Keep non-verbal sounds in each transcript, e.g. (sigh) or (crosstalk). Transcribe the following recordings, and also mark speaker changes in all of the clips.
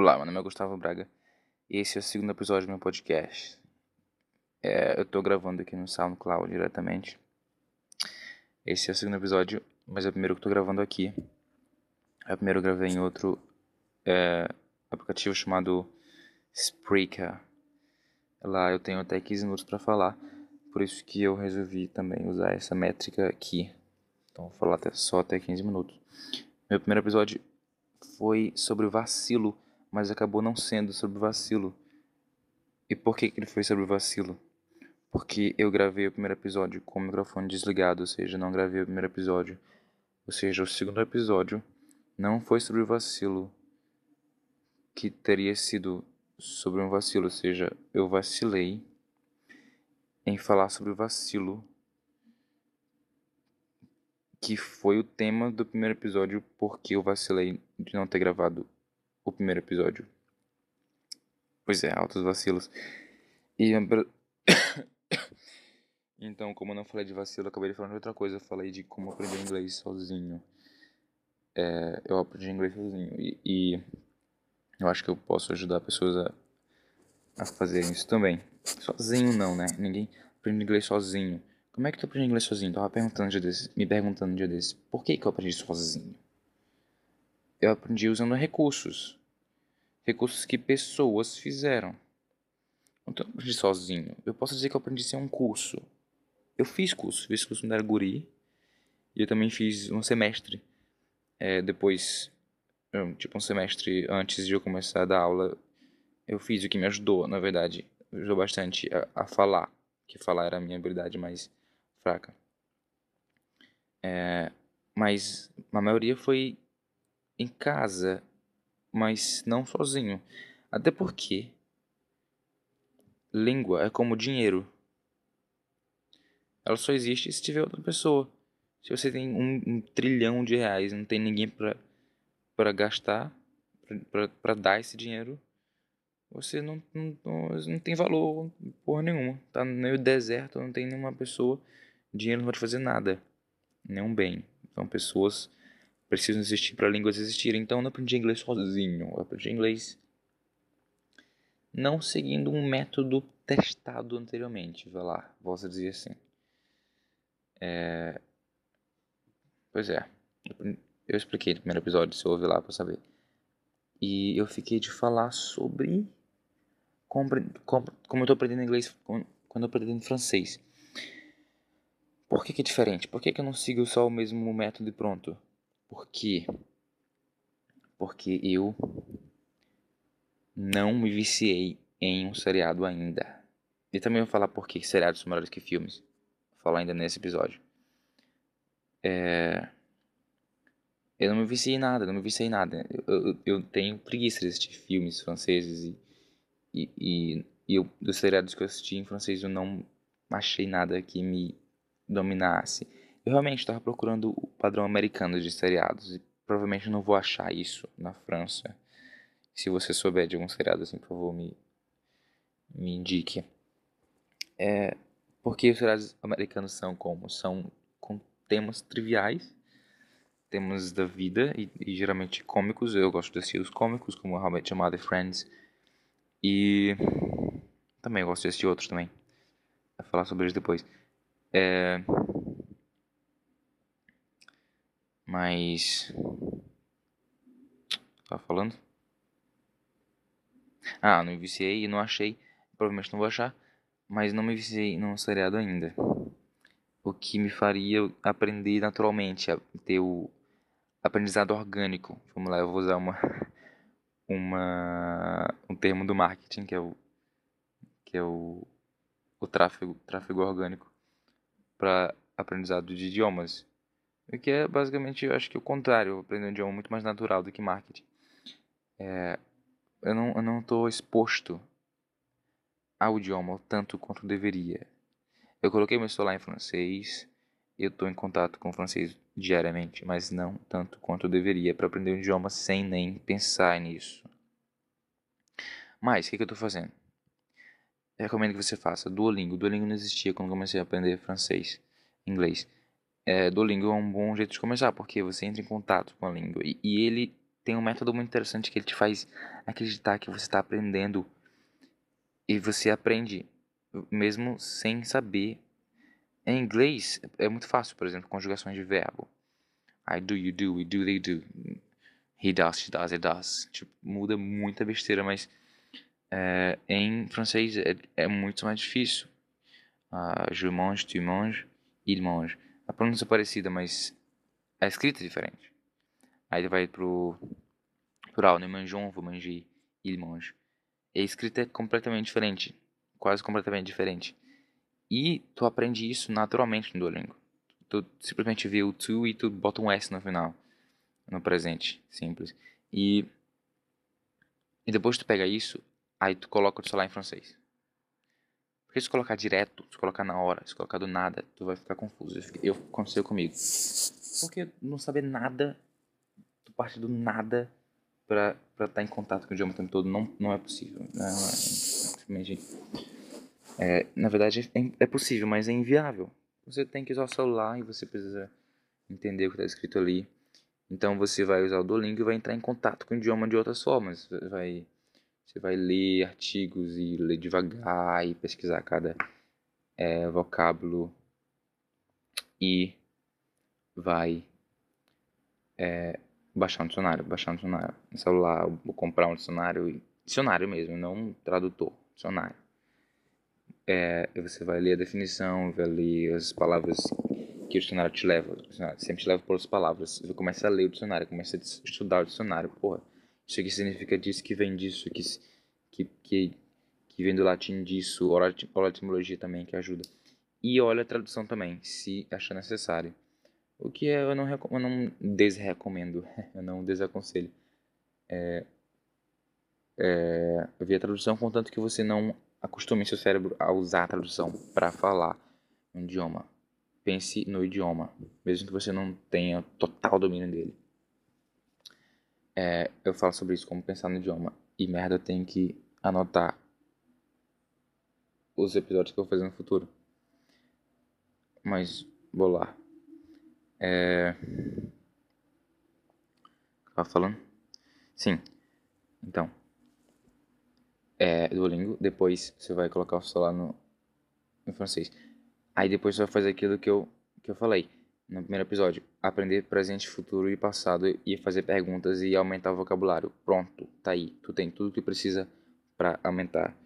Speaker 1: Olá, meu nome é Gustavo Braga e esse é o segundo episódio do meu podcast. É, eu tô gravando aqui no SoundCloud diretamente. Esse é o segundo episódio, mas é o primeiro que eu tô gravando aqui. É o primeiro eu gravei em outro é, aplicativo chamado Spreaker. Lá eu tenho até 15 minutos para falar, por isso que eu resolvi também usar essa métrica aqui. Então vou falar até, só até 15 minutos. Meu primeiro episódio foi sobre o vacilo mas acabou não sendo sobre vacilo. E por que, ele foi sobre vacilo? Porque eu gravei o primeiro episódio com o microfone desligado, ou seja, não gravei o primeiro episódio. Ou seja, o segundo episódio não foi sobre vacilo, que teria sido sobre um vacilo, ou seja, eu vacilei em falar sobre o vacilo, que foi o tema do primeiro episódio, porque eu vacilei de não ter gravado o primeiro episódio. Pois é, altos vacilos. E. (coughs) então, como eu não falei de vacilo, eu acabei de falar de outra coisa. Eu falei de como aprender inglês sozinho. É, eu aprendi inglês sozinho. E, e, eu acho que eu posso ajudar pessoas a, a fazerem isso também. Sozinho não, né? Ninguém aprende inglês sozinho. Como é que tu aprende inglês sozinho? Tava perguntando dia desses, me perguntando um dia desses. Por que, que eu aprendi sozinho? Eu aprendi usando recursos recursos que pessoas fizeram. Então, eu aprendi sozinho. Eu posso dizer que eu aprendi sem um curso. Eu fiz curso, fiz curso no Darguri. E eu também fiz um semestre. É, depois, tipo um semestre antes de eu começar a dar aula, eu fiz o que me ajudou, na verdade. Ajudou bastante a, a falar. Que falar era a minha habilidade mais fraca. É, mas a maioria foi em casa mas não sozinho. Até porque língua é como dinheiro. Ela só existe se tiver outra pessoa. Se você tem um, um trilhão de reais e não tem ninguém para gastar, para dar esse dinheiro, você não, não, não, tem valor porra nenhuma. Tá no meio do deserto, não tem nenhuma pessoa, dinheiro não vai te fazer nada, nenhum bem. São pessoas precisam existir para línguas existirem. Então eu não aprendi inglês sozinho. Eu aprendi inglês não seguindo um método testado anteriormente. Vai lá, posso dizer assim. É... Pois é. Eu expliquei no primeiro episódio, se ouve lá para saber. E eu fiquei de falar sobre como, como eu estou aprendendo inglês quando eu aprendendo francês. Por que, que é diferente? Por que, que eu não sigo só o mesmo método e pronto? Por quê? Porque eu não me viciei em um seriado ainda. E também vou falar por que seriados são melhores que filmes. Vou falar ainda nesse episódio. É... Eu não me viciei em nada, não me viciei em nada. Eu, eu, eu tenho preguiça de assistir filmes franceses e, e, e, e eu, dos seriados que eu assisti em francês eu não achei nada que me dominasse. Eu realmente estava procurando o padrão americano de seriados e provavelmente não vou achar isso na França. Se você souber de algum seriado assim, por favor, me, me indique. É, porque os seriados americanos são como? São com temas triviais, temas da vida e, e geralmente cômicos. Eu gosto de assistir os cômicos, como How I Met Friends. E também gosto de assistir outros também. Vou falar sobre eles depois. É, Mas. Tava falando? Ah, não me viciei e não achei. Provavelmente não vou achar. Mas não me viciei num seriado ainda. O que me faria aprender naturalmente ter o aprendizado orgânico. Vamos lá, eu vou usar uma. uma um termo do marketing que é o que é o, o tráfego, tráfego orgânico para aprendizado de idiomas. O que é basicamente, eu acho que o contrário, aprender um idioma muito mais natural do que marketing. É, eu não eu não estou exposto ao idioma tanto quanto deveria. Eu coloquei meu celular em francês, eu estou em contato com o francês diariamente, mas não tanto quanto deveria para aprender um idioma sem nem pensar nisso. Mas, o que, que eu estou fazendo? Eu recomendo que você faça Duolingo. Duolingo não existia quando comecei a aprender francês, inglês é, Duolingo é um bom jeito de começar, porque você entra em contato com a língua. E, e ele tem um método muito interessante que ele te faz acreditar que você está aprendendo e você aprende mesmo sem saber. Em inglês é muito fácil, por exemplo, conjugações de verbo. I do, you do, we do, they do. He does, she does, it does. Tipo, muda muita besteira, mas é, em francês é, é, muito mais difícil. Uh, je mange, tu manges, il mange. A pronúncia é parecida, mas a escrita é diferente. Aí ele vai pro plural, né? Mangeons, vous mangez, il mange. E a escrita é completamente diferente. Quase completamente diferente. E tu aprende isso naturalmente no Duolingo. Tu simplesmente vê o to e tu bota um S no final. No presente, simples. E, e depois tu pega isso, aí tu coloca o celular em francês. Porque se colocar direto, se colocar na hora, se colocar do nada, tu vai ficar confuso. Eu, aconteceu comigo. Porque não saber nada, tu parte do nada para estar tá em contato com o idioma o tempo todo não, não é possível. Não, é, é, na verdade, é, é possível, mas é inviável. Você tem que usar o celular e você precisa entender o que está escrito ali. Então você vai usar o Duolingo e vai entrar em contato com o idioma de outras formas. Vai você vai ler artigos e ler devagar e pesquisar cada é, vocábulo e vai é, baixar um dicionário, baixar um dicionário no celular, ou comprar um dicionário, dicionário mesmo, não um tradutor, dicionário. É, você vai ler a definição, vai ler as palavras que o dicionário te leva, o dicionário sempre te leva por as palavras. Você começa a ler o dicionário, começa a estudar o dicionário, porra isso aqui significa disso, que vem disso, que, que, que, que vem do latim disso, olha a etimologia também que ajuda. E olha a tradução também, se achar necessário. O que é, eu não, eu não desrecomendo, (laughs) eu não desaconselho. É, é, a tradução, contanto que você não acostume seu cérebro a usar a tradução para falar um idioma. Pense no idioma, mesmo que você não tenha total domínio dele. É, eu falo sobre isso, como pensar no idioma. E merda, eu tenho que anotar os episódios que eu vou fazer no futuro. Mas, vou lá. É... Tava falando? Sim. Então. É Duolingo. Depois você vai colocar o celular no, no francês. Aí depois você vai fazer aquilo que eu, que eu falei no primeiro episódio, aprender presente, futuro e passado e fazer perguntas e aumentar o vocabulário. Pronto, tá aí. Tu tem tudo que precisa para aumentar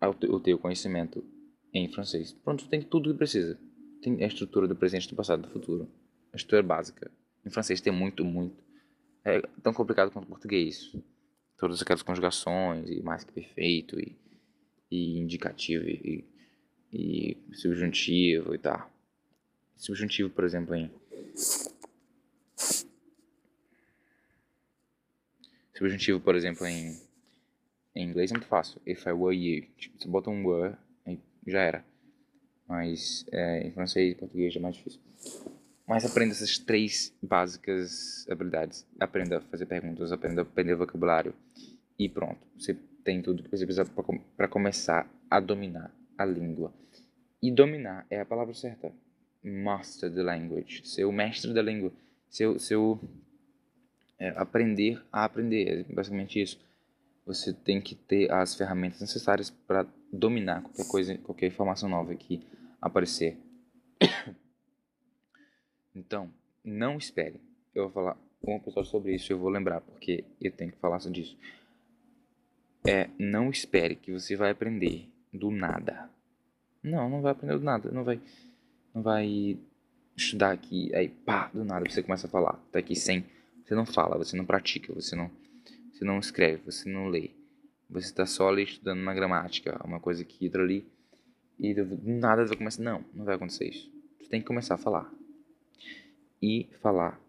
Speaker 1: o teu conhecimento em francês. Pronto, tu tem tudo que precisa. Tem a estrutura do presente, do passado, do futuro. A estrutura básica. Em francês tem muito, muito. É tão complicado quanto o português. Todas aquelas conjugações e mais que perfeito e, e indicativo e, e subjuntivo e tal subjuntivo, por exemplo, em subjuntivo, por exemplo, em, em inglês é muito fácil. If I were you, tipo, você bota um were, aí já era. Mas é, em francês e português é mais difícil. Mas aprenda essas três básicas habilidades. Aprenda a fazer perguntas, aprenda a aprender vocabulário. E pronto, você tem tudo que você precisa para começar a dominar a língua. E dominar é a palavra certa master the language, ser o mestre da língua, ser, seu é, aprender a aprender, é basicamente isso. Você tem que ter as ferramentas necessárias para dominar qualquer coisa, qualquer informação nova que aparecer. (coughs) Então, não espere. Eu vou falar um episódio sobre isso, eu vou lembrar, porque eu tenho que falar disso. É, não espere que você vai aprender do nada. Não, não vai aprender do nada, não vai vai estudar aqui, aí pá, do nada você começa a falar. Tá aqui sem, você não fala, você não pratica, você não, você não escreve, você não lê. Você está só ali estudando uma gramática, uma coisa aqui, outra ali. E do nada vai começar, não, não vai acontecer isso. Você tem que começar a falar. E falar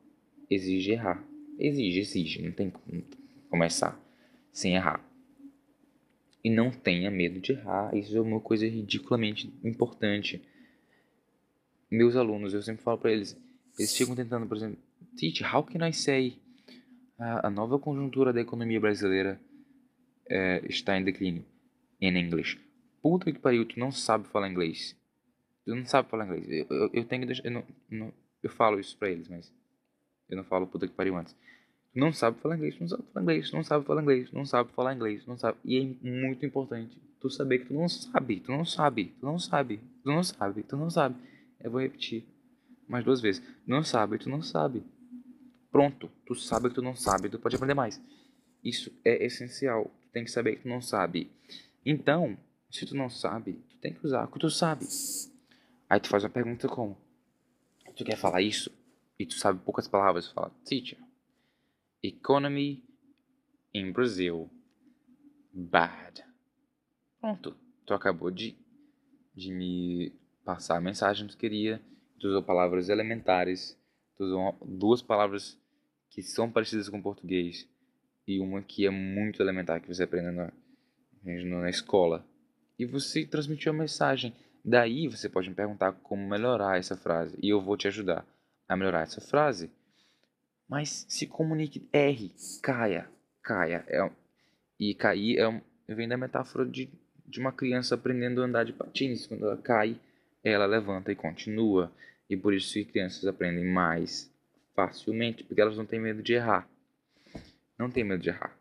Speaker 1: exige errar. Exige, exige, não tem como começar sem errar. E não tenha medo de errar, isso é uma coisa ridiculamente importante meus alunos, eu sempre falo para eles, eles ficam tentando, por exemplo, teach, how can I say uh, a nova conjuntura da economia brasileira uh, está em declínio em inglês. Puta que pariu, tu não sabe falar inglês. Tu não sabe falar inglês. Eu, eu, eu tenho que deixar, eu, não, não, eu falo isso pra eles, mas eu não falo puta que pariu antes. Tu não sabe falar inglês, tu não sabe falar inglês, tu não sabe falar inglês, tu não sabe falar inglês, tu não sabe. E é muito importante tu saber que tu não sabe, tu não sabe, tu não sabe, tu não sabe, tu não sabe. Eu vou repetir mais duas vezes. Não sabe, tu não sabe. Pronto, tu sabe que tu não sabe, tu pode aprender mais. Isso é essencial. Tu tem que saber que tu não sabe. Então, se tu não sabe, tu tem que usar o que tu sabe. Aí tu faz uma pergunta como: Tu quer falar isso? E tu sabe poucas palavras. Tu fala: Teacher, economy in Brazil bad. Pronto, tu acabou de, de me passar a mensagem que queria. Tu usou palavras elementares. Tu usou duas palavras que são parecidas com português e uma que é muito elementar que você aprende na, na escola. E você transmitiu a mensagem. Daí você pode me perguntar como melhorar essa frase e eu vou te ajudar a melhorar essa frase. Mas se comunique, R, caia, caia. É, e cair é vem da metáfora de, de uma criança aprendendo a andar de patins. Quando ela cai, ela levanta e continua. E por isso que crianças aprendem mais facilmente, porque elas não têm medo de errar. Não tem medo de errar.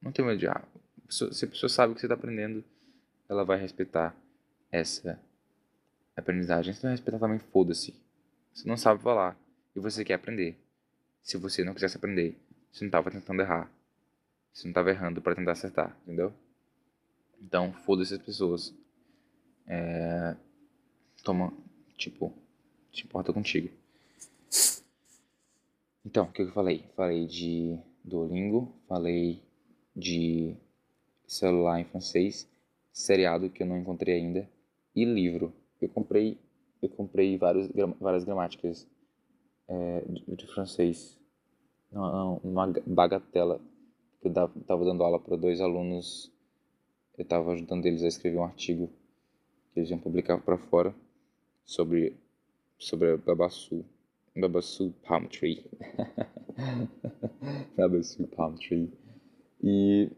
Speaker 1: Não tem medo de errar. Se a pessoa sabe o que você está aprendendo, ela vai respeitar essa aprendizagem. Se não respeitar também, foda-se. Você não sabe falar e você quer aprender. Se você não quisesse aprender, você não estava tentando errar. Você não estava errando para tentar acertar, entendeu? Então, foda-se as pessoas. É... Toma, tipo, te importa contigo. Então, o que eu falei? Falei de Duolingo, falei de celular em francês, seriado que eu não encontrei ainda e livro. Eu comprei, eu comprei vários, várias gramáticas é, de, de, francês. Não, uma bagatela. Eu estava dando aula para dois alunos, eu estava ajudando eles a escrever um artigo que eles iam publicar para fora sobre sobre a Babassu. Babassu Palm Tree. (laughs) Babassu Palm Tree. E,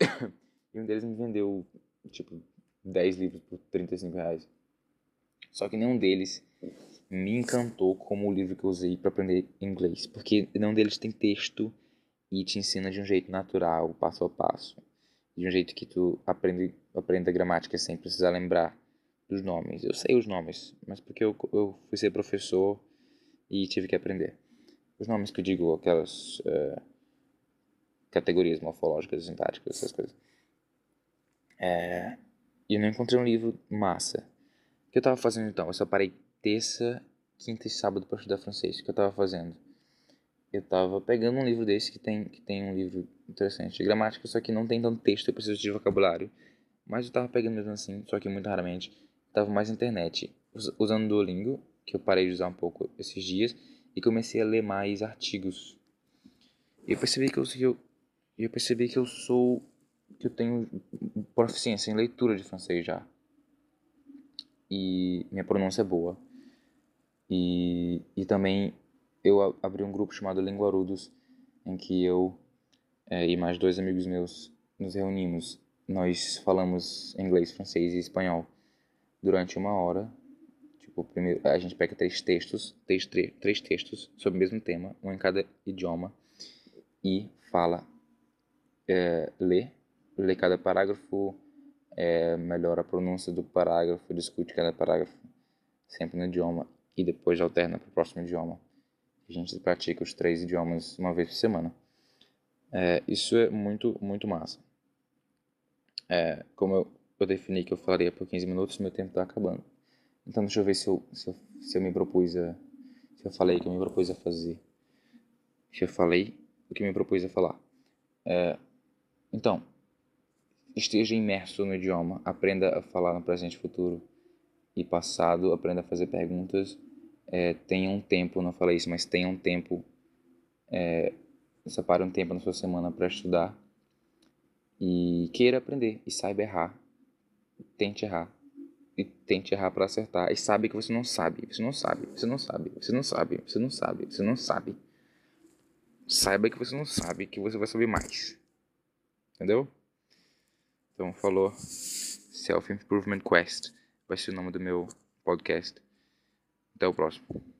Speaker 1: (coughs) e um deles me vendeu, tipo, 10 livros por 35 reais. Só que nenhum deles me encantou como o livro que eu usei para aprender inglês. Porque nenhum deles tem texto e te ensina de um jeito natural, passo a passo. De um jeito que tu aprende, aprende a gramática sem precisar lembrar dos nomes. Eu sei os nomes, mas porque eu, eu fui ser professor e tive que aprender. Os nomes que eu digo, aquelas uh, categorias morfológicas, sintáticas, essas coisas. É, e eu não encontrei um livro massa. O que eu estava fazendo então? Eu só parei terça, quinta e sábado para estudar francês. O que eu estava fazendo? Eu estava pegando um livro desse que tem, que tem um livro interessante de gramática, só que não tem tanto texto, eu preciso de vocabulário. Mas eu estava pegando mesmo assim, só que muito raramente estava mais na internet, usando o Duolingo, que eu parei de usar um pouco esses dias, e comecei a ler mais artigos. E eu percebi que eu, eu, eu percebi que eu sou que eu tenho proficiência em leitura de francês já. E minha pronúncia é boa. E, e também eu abri um grupo chamado Linguarudos, em que eu é, e mais dois amigos meus nos reunimos. Nós falamos inglês, francês e espanhol durante uma hora. Tipo, primeiro a gente pega três textos, três, três, três textos sobre o mesmo tema, um em cada idioma, e fala, é, lê, lê cada parágrafo, é, melhora a pronúncia do parágrafo, discute cada parágrafo, sempre no idioma, e depois alterna para o próximo idioma. A gente pratica os três idiomas uma vez por semana. É, isso é muito, muito massa. É, como eu eu defini que eu falaria por 15 minutos, meu tempo está acabando. Então deixa eu ver se eu, se eu, se eu me propus a... Se eu falei o que eu me propus a fazer. Se eu falei o que me propus a falar. É, então, esteja imerso no idioma. Aprenda a falar no presente, futuro e passado. Aprenda a fazer perguntas. É, tenha um tempo, não falei isso, mas tenha um tempo. É, separe um tempo na sua semana para estudar. E queira aprender e saiba errar tente errar. E tente errar para acertar. E sabe que você não sabe. Você não sabe. Você não sabe. Você não sabe. Você não sabe. Você não sabe. Saiba que você não sabe. Que você vai saber mais. Entendeu? Então, falou. Self Improvement Quest. Vai ser o nome do meu podcast. Até o próximo.